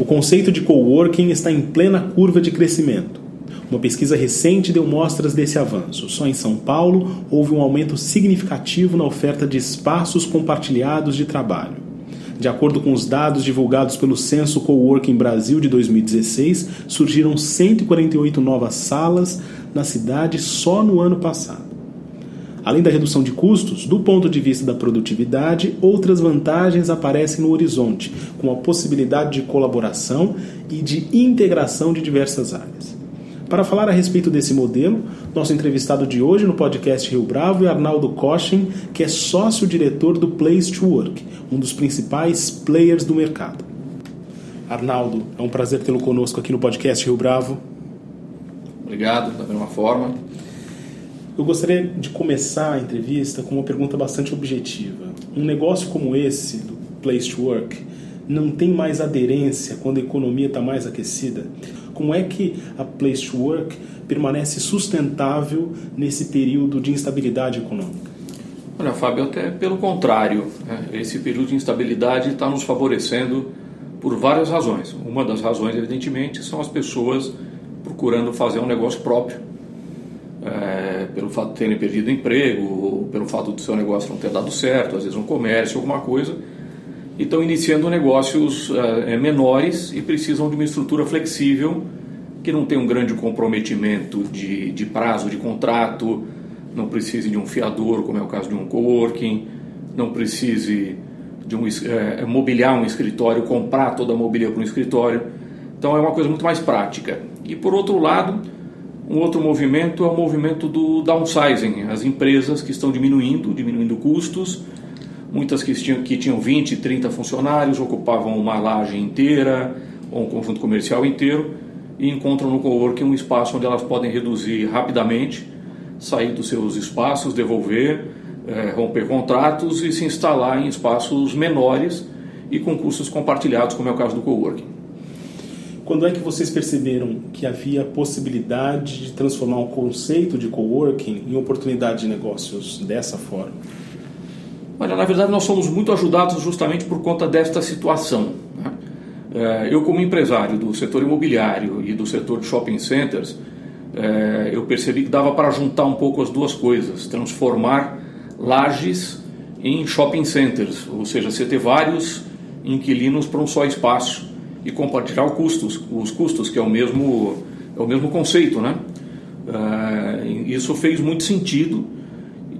O conceito de coworking está em plena curva de crescimento. Uma pesquisa recente deu mostras desse avanço. Só em São Paulo houve um aumento significativo na oferta de espaços compartilhados de trabalho. De acordo com os dados divulgados pelo Censo Coworking Brasil de 2016, surgiram 148 novas salas na cidade só no ano passado. Além da redução de custos, do ponto de vista da produtividade, outras vantagens aparecem no horizonte, com a possibilidade de colaboração e de integração de diversas áreas. Para falar a respeito desse modelo, nosso entrevistado de hoje no podcast Rio Bravo é Arnaldo Cochin, que é sócio-diretor do Place to Work, um dos principais players do mercado. Arnaldo, é um prazer tê-lo conosco aqui no podcast Rio Bravo. Obrigado, da mesma forma. Eu gostaria de começar a entrevista com uma pergunta bastante objetiva. Um negócio como esse, do Place to Work, não tem mais aderência quando a economia está mais aquecida? Como é que a Place to Work permanece sustentável nesse período de instabilidade econômica? Olha, Fábio, até pelo contrário, né? esse período de instabilidade está nos favorecendo por várias razões. Uma das razões, evidentemente, são as pessoas procurando fazer um negócio próprio é, pelo fato de terem perdido emprego, pelo fato do seu negócio não ter dado certo, às vezes um comércio, alguma coisa, e estão iniciando negócios é, menores e precisam de uma estrutura flexível que não tem um grande comprometimento de, de prazo de contrato, não precise de um fiador, como é o caso de um coworking, não precise de um, é, mobiliar um escritório, comprar toda a mobília para um escritório. Então é uma coisa muito mais prática. E por outro lado, um outro movimento é o movimento do downsizing, as empresas que estão diminuindo, diminuindo custos, muitas que tinham, que tinham 20, 30 funcionários, ocupavam uma laje inteira ou um conjunto comercial inteiro e encontram no coworking um espaço onde elas podem reduzir rapidamente, sair dos seus espaços, devolver, é, romper contratos e se instalar em espaços menores e com custos compartilhados, como é o caso do coworking. Quando é que vocês perceberam que havia possibilidade de transformar o conceito de coworking em oportunidade de negócios dessa forma? Olha, na verdade nós somos muito ajudados justamente por conta desta situação. Né? É, eu, como empresário do setor imobiliário e do setor de shopping centers, é, eu percebi que dava para juntar um pouco as duas coisas, transformar lajes em shopping centers, ou seja, você ter vários inquilinos para um só espaço e compartilhar os custos, os custos que é o mesmo é o mesmo conceito, né? Uh, isso fez muito sentido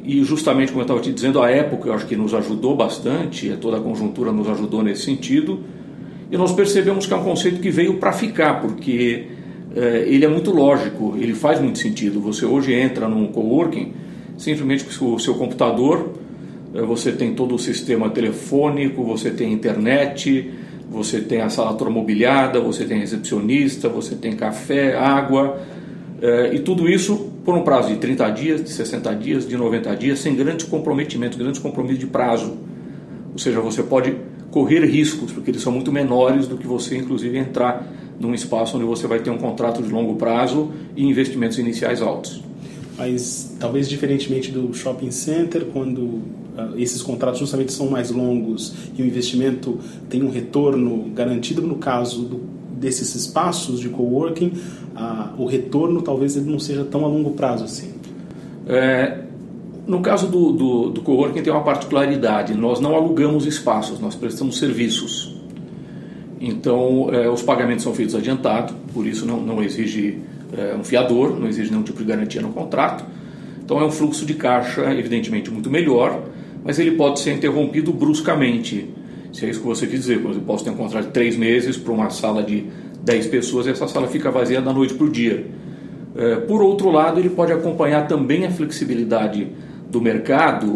e justamente como eu estava te dizendo, a época eu acho que nos ajudou bastante, toda a conjuntura nos ajudou nesse sentido e nós percebemos que é um conceito que veio para ficar, porque uh, ele é muito lógico, ele faz muito sentido. Você hoje entra num coworking simplesmente com o seu computador, uh, você tem todo o sistema telefônico, você tem internet, você tem a sala toda mobiliada, você tem recepcionista, você tem café, água, eh, e tudo isso por um prazo de 30 dias, de 60 dias, de 90 dias, sem grandes comprometimentos, grandes compromissos de prazo. Ou seja, você pode correr riscos, porque eles são muito menores do que você, inclusive, entrar num espaço onde você vai ter um contrato de longo prazo e investimentos iniciais altos. Mas talvez diferentemente do shopping center, quando uh, esses contratos justamente são mais longos e o investimento tem um retorno garantido, no caso do, desses espaços de coworking, uh, o retorno talvez ele não seja tão a longo prazo assim. É, no caso do, do, do coworking tem uma particularidade, nós não alugamos espaços, nós prestamos serviços. Então, é, os pagamentos são feitos adiantado, por isso não, não exige é um fiador, não exige nenhum tipo de garantia no contrato. Então é um fluxo de caixa, evidentemente, muito melhor, mas ele pode ser interrompido bruscamente. Se é isso que você quis dizer, por exemplo, posso ter um contrato de três meses para uma sala de 10 pessoas e essa sala fica vazia da noite para o dia. É, por outro lado, ele pode acompanhar também a flexibilidade do mercado,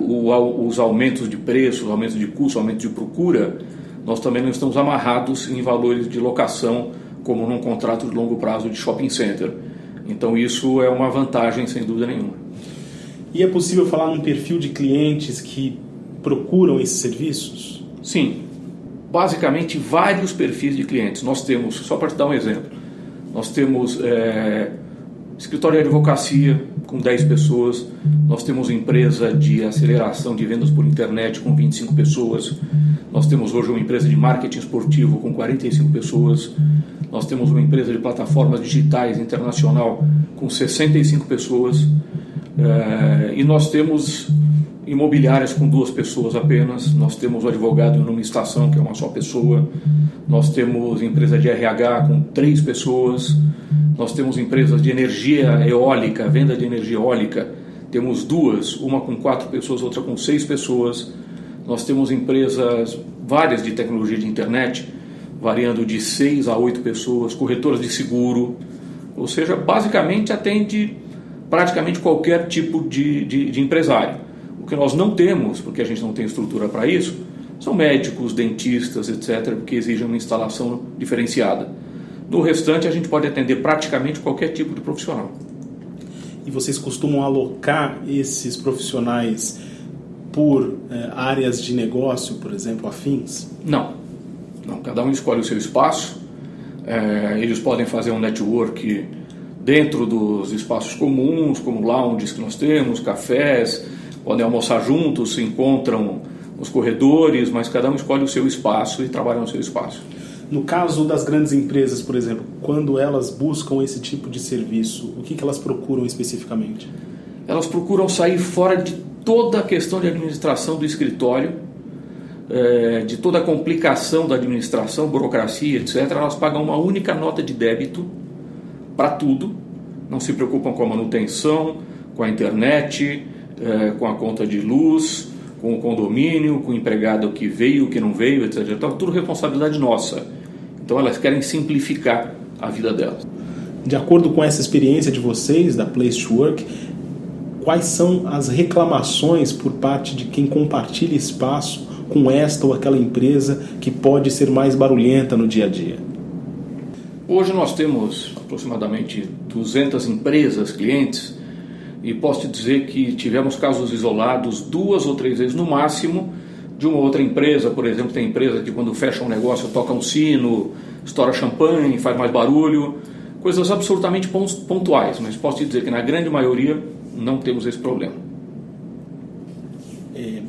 os aumentos de preço, os aumentos de custo, aumentos de procura. Nós também não estamos amarrados em valores de locação como num contrato de longo prazo de shopping center. Então isso é uma vantagem sem dúvida nenhuma. E é possível falar num perfil de clientes que procuram esses serviços? Sim, basicamente vários perfis de clientes. Nós temos, só para te dar um exemplo, nós temos é, escritório de advocacia com 10 pessoas, nós temos empresa de aceleração de vendas por internet com 25 pessoas, nós temos hoje uma empresa de marketing esportivo com 45 pessoas, nós temos uma empresa de plataformas digitais internacional com 65 pessoas. É, e nós temos imobiliárias com duas pessoas apenas, nós temos o advogado numa estação que é uma só pessoa, nós temos empresa de RH com três pessoas, nós temos empresas de energia eólica, venda de energia eólica, temos duas, uma com quatro pessoas, outra com seis pessoas. Nós temos empresas várias de tecnologia de internet, variando de seis a oito pessoas, corretoras de seguro, ou seja, basicamente atende praticamente qualquer tipo de, de, de empresário. O que nós não temos, porque a gente não tem estrutura para isso, são médicos, dentistas, etc., que exigem uma instalação diferenciada. No restante, a gente pode atender praticamente qualquer tipo de profissional. E vocês costumam alocar esses profissionais por eh, áreas de negócio, por exemplo, afins? Não. Não. Cada um escolhe o seu espaço. É, eles podem fazer um network dentro dos espaços comuns, como lounges que nós temos, cafés, podem almoçar juntos, se encontram nos corredores, mas cada um escolhe o seu espaço e trabalha no seu espaço. No caso das grandes empresas, por exemplo, quando elas buscam esse tipo de serviço, o que, que elas procuram especificamente? Elas procuram sair fora de toda a questão de administração do escritório, é, de toda a complicação da administração, burocracia, etc. Elas pagam uma única nota de débito para tudo, não se preocupam com a manutenção, com a internet, é, com a conta de luz, com o condomínio, com o empregado que veio, que não veio, etc. Então, tudo responsabilidade nossa. Então, elas querem simplificar a vida delas. De acordo com essa experiência de vocês, da Place to Work, quais são as reclamações por parte de quem compartilha espaço com esta ou aquela empresa que pode ser mais barulhenta no dia a dia? Hoje nós temos aproximadamente 200 empresas, clientes, e posso te dizer que tivemos casos isolados duas ou três vezes no máximo de uma outra empresa, por exemplo, tem empresa que quando fecha um negócio toca um sino, estoura champanhe, faz mais barulho, coisas absolutamente pontuais, mas posso te dizer que na grande maioria não temos esse problema. É,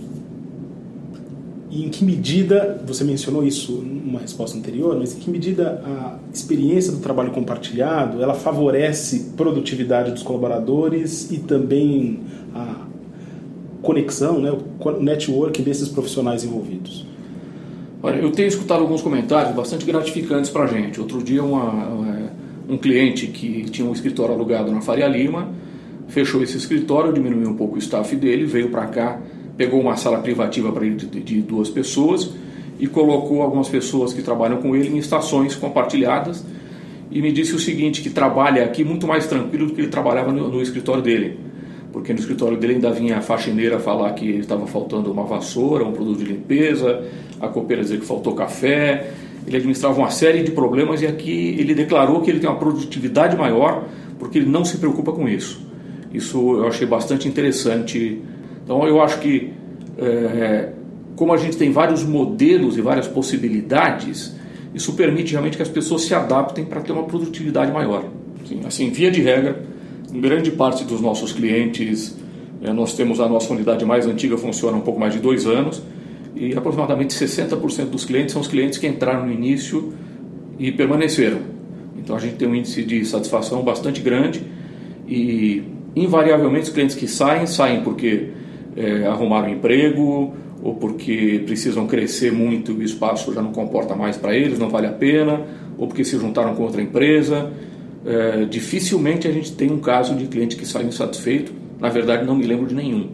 e em que medida, você mencionou isso numa resposta anterior, mas em que medida a experiência do trabalho compartilhado ela favorece produtividade dos colaboradores e também a conexão, né, o network desses profissionais envolvidos? Olha, eu tenho escutado alguns comentários bastante gratificantes para a gente. Outro dia, uma, um cliente que tinha um escritório alugado na Faria Lima fechou esse escritório, diminuiu um pouco o staff dele, veio para cá, pegou uma sala privativa para ele de, de duas pessoas e colocou algumas pessoas que trabalham com ele em estações compartilhadas e me disse o seguinte, que trabalha aqui muito mais tranquilo do que ele trabalhava no, no escritório dele porque no escritório dele ainda vinha a faxineira falar que estava faltando uma vassoura, um produto de limpeza, a copeira dizer que faltou café, ele administrava uma série de problemas e aqui ele declarou que ele tem uma produtividade maior porque ele não se preocupa com isso. Isso eu achei bastante interessante. Então eu acho que é, como a gente tem vários modelos e várias possibilidades, isso permite realmente que as pessoas se adaptem para ter uma produtividade maior. Assim, assim via de regra, grande parte dos nossos clientes, é, nós temos a nossa unidade mais antiga, funciona um pouco mais de dois anos, e aproximadamente 60% dos clientes são os clientes que entraram no início e permaneceram. Então a gente tem um índice de satisfação bastante grande e invariavelmente os clientes que saem, saem porque é, arrumaram emprego ou porque precisam crescer muito e o espaço já não comporta mais para eles, não vale a pena, ou porque se juntaram com outra empresa é, dificilmente a gente tem um caso de cliente que sai insatisfeito. Na verdade, não me lembro de nenhum.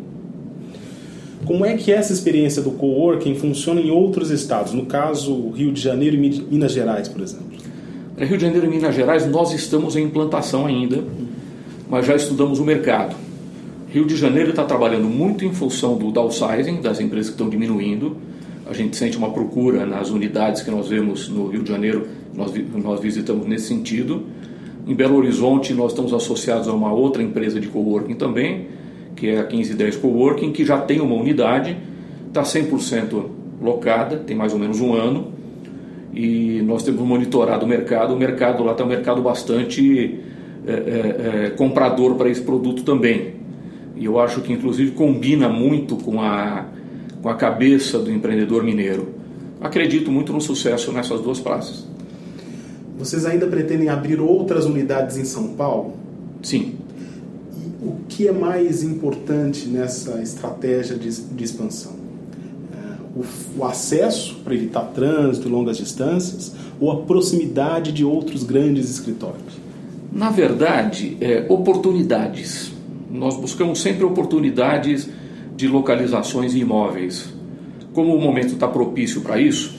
Como é que essa experiência do coworking funciona em outros estados? No caso, Rio de Janeiro e Minas Gerais, por exemplo. Para Rio de Janeiro e Minas Gerais, nós estamos em implantação ainda, mas já estudamos o mercado. Rio de Janeiro está trabalhando muito em função do downsizing, das empresas que estão diminuindo. A gente sente uma procura nas unidades que nós vemos no Rio de Janeiro, nós, nós visitamos nesse sentido. Em Belo Horizonte, nós estamos associados a uma outra empresa de coworking também, que é a 1510 Coworking, que já tem uma unidade, está 100% locada, tem mais ou menos um ano, e nós temos monitorado o mercado. O mercado lá está um mercado bastante é, é, é, comprador para esse produto também. E eu acho que, inclusive, combina muito com a, com a cabeça do empreendedor mineiro. Acredito muito no sucesso nessas duas praças. Vocês ainda pretendem abrir outras unidades em São Paulo? Sim. E o que é mais importante nessa estratégia de, de expansão? É, o, o, acesso para evitar trânsito e longas distâncias ou a proximidade de outros grandes escritórios? Na verdade, é, oportunidades. Nós buscamos sempre oportunidades de localizações imóveis. Como o momento está propício para isso,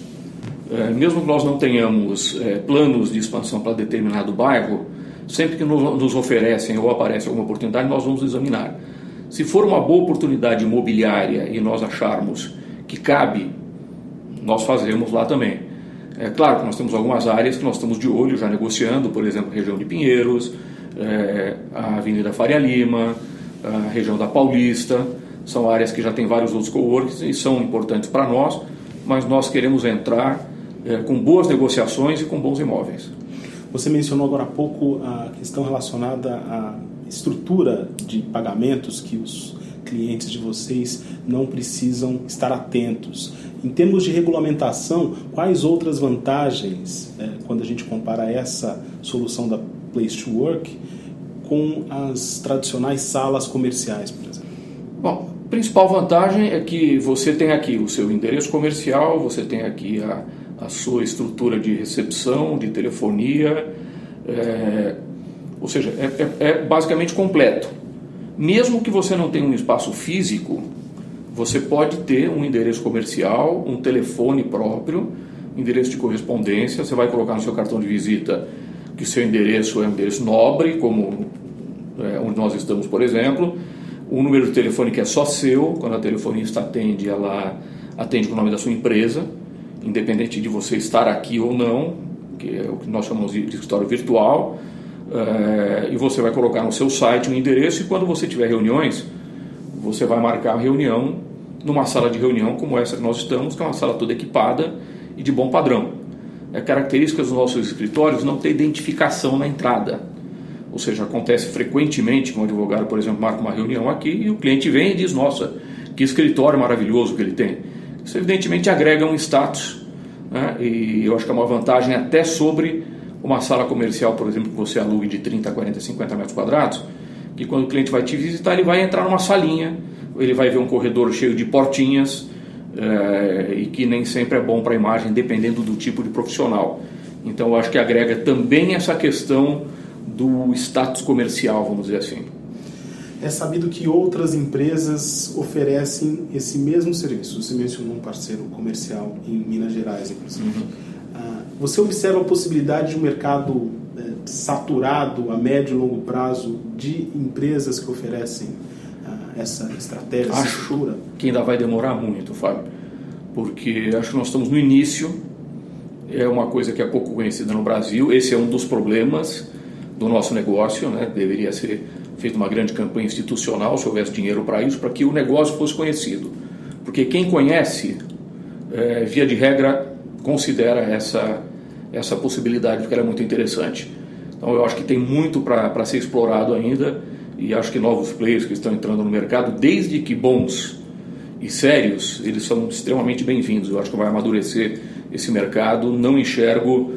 é, mesmo que nós não tenhamos é, planos de expansão para determinado bairro, sempre que nos oferecem ou aparece alguma oportunidade, nós vamos examinar. Se for uma boa oportunidade imobiliária e nós acharmos que cabe, nós fazemos lá também. É claro que nós temos algumas áreas que nós estamos de olho, já negociando, por exemplo, região de Pinheiros, é, a Avenida Faria Lima, a região da Paulista, são áreas que já tem vários outros coworks e são importantes para nós, mas nós queremos entrar é, com boas negociações e com bons imóveis. Você mencionou agora há pouco a questão relacionada à estrutura de pagamentos que os clientes de vocês não precisam estar atentos. Em termos de regulamentação, quais outras vantagens, é, quando a gente compara essa solução da Place to Work com as tradicionais salas comerciais, por exemplo? Bom, a principal vantagem é que você tem aqui o seu endereço comercial, você tem aqui a a sua estrutura de recepção, de telefonia, é, ou seja, é, é, é basicamente completo. Mesmo que você não tenha um espaço físico, você pode ter um endereço comercial, um telefone próprio, endereço de correspondência. Você vai colocar no seu cartão de visita que seu endereço é um endereço nobre, como é, onde nós estamos, por exemplo. Um número de telefone que é só seu, quando a telefonista atende, ela atende com o nome da sua empresa independente de você estar aqui ou não, que é o que nós chamamos de escritório virtual, é, e você vai colocar no seu site um endereço e quando você tiver reuniões, você vai marcar a reunião numa sala de reunião como essa que nós estamos, que é uma sala toda equipada e de bom padrão. É característica dos nossos escritórios não ter identificação na entrada. Ou seja, acontece frequentemente que um advogado, por exemplo, marca uma reunião aqui e o cliente vem e diz: Nossa, que escritório maravilhoso que ele tem. Isso evidentemente agrega um status né? e eu acho que é uma vantagem até sobre uma sala comercial, por exemplo, que você alugue de 30, 40, 50 metros quadrados, que quando o cliente vai te visitar, ele vai entrar numa salinha, ele vai ver um corredor cheio de portinhas é, e que nem sempre é bom para a imagem, dependendo do tipo de profissional. Então eu acho que agrega também essa questão do status comercial, vamos dizer assim é sabido que outras empresas oferecem esse mesmo serviço. Você mencionou um parceiro comercial em Minas Gerais, inclusive. Uhum. Uh, você observa a possibilidade de um mercado uh, saturado a médio e longo prazo de empresas que oferecem essa estratégia, acho estrutura? que ainda vai demorar muito, Fábio, porque acho que nós estamos no início. É uma coisa que é pouco conhecida no Brasil. Esse é um dos problemas do nosso negócio, né? Deveria ser feito uma grande campanha institucional, se houvesse dinheiro para isso, para que o negócio fosse conhecido. Porque quem conhece, é, via de regra, considera essa, essa possibilidade, porque ela é muito interessante. Então eu acho que tem muito para ser explorado ainda e acho que novos players que estão entrando no mercado, desde que bons e sérios, eles são extremamente bem-vindos. Eu acho que vai amadurecer esse mercado. Não enxergo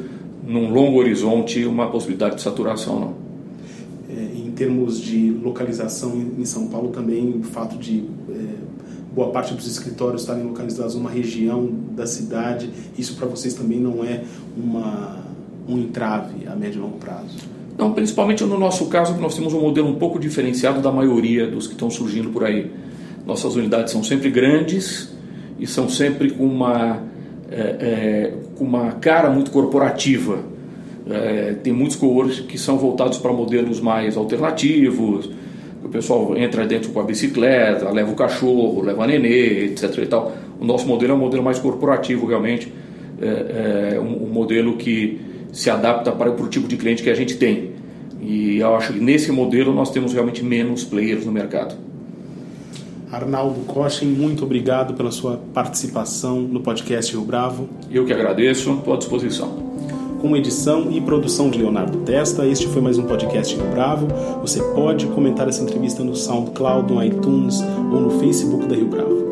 num longo horizonte uma possibilidade de saturação, não termos de localização em São Paulo também o fato de é, boa parte dos escritórios estarem localizados numa região da cidade, isso para vocês também não é uma, um entrave a médio e longo prazo? Não, principalmente no nosso caso, nós temos um modelo um pouco diferenciado da maioria dos que estão surgindo por aí. Nossas unidades são sempre grandes e são sempre com uma, é, é, com uma cara muito corporativa é, tem muitos coworks que são voltados para modelos mais alternativos. O pessoal entra dentro com a bicicleta, leva o cachorro, leva a nenê, etc. E tal. O nosso modelo é um modelo mais corporativo, realmente. É, é um, um, modelo que se adapta para, o tipo de cliente que a gente tem. E eu acho que nesse modelo nós temos realmente menos players no mercado. Arnaldo Kochen, muito obrigado pela sua participação no podcast Rio Bravo. Eu que agradeço, estou à disposição. Com edição e produção de Leonardo Testa, este foi mais um podcast Rio Bravo. Você pode comentar essa entrevista no SoundCloud, no iTunes ou no Facebook da Rio Bravo.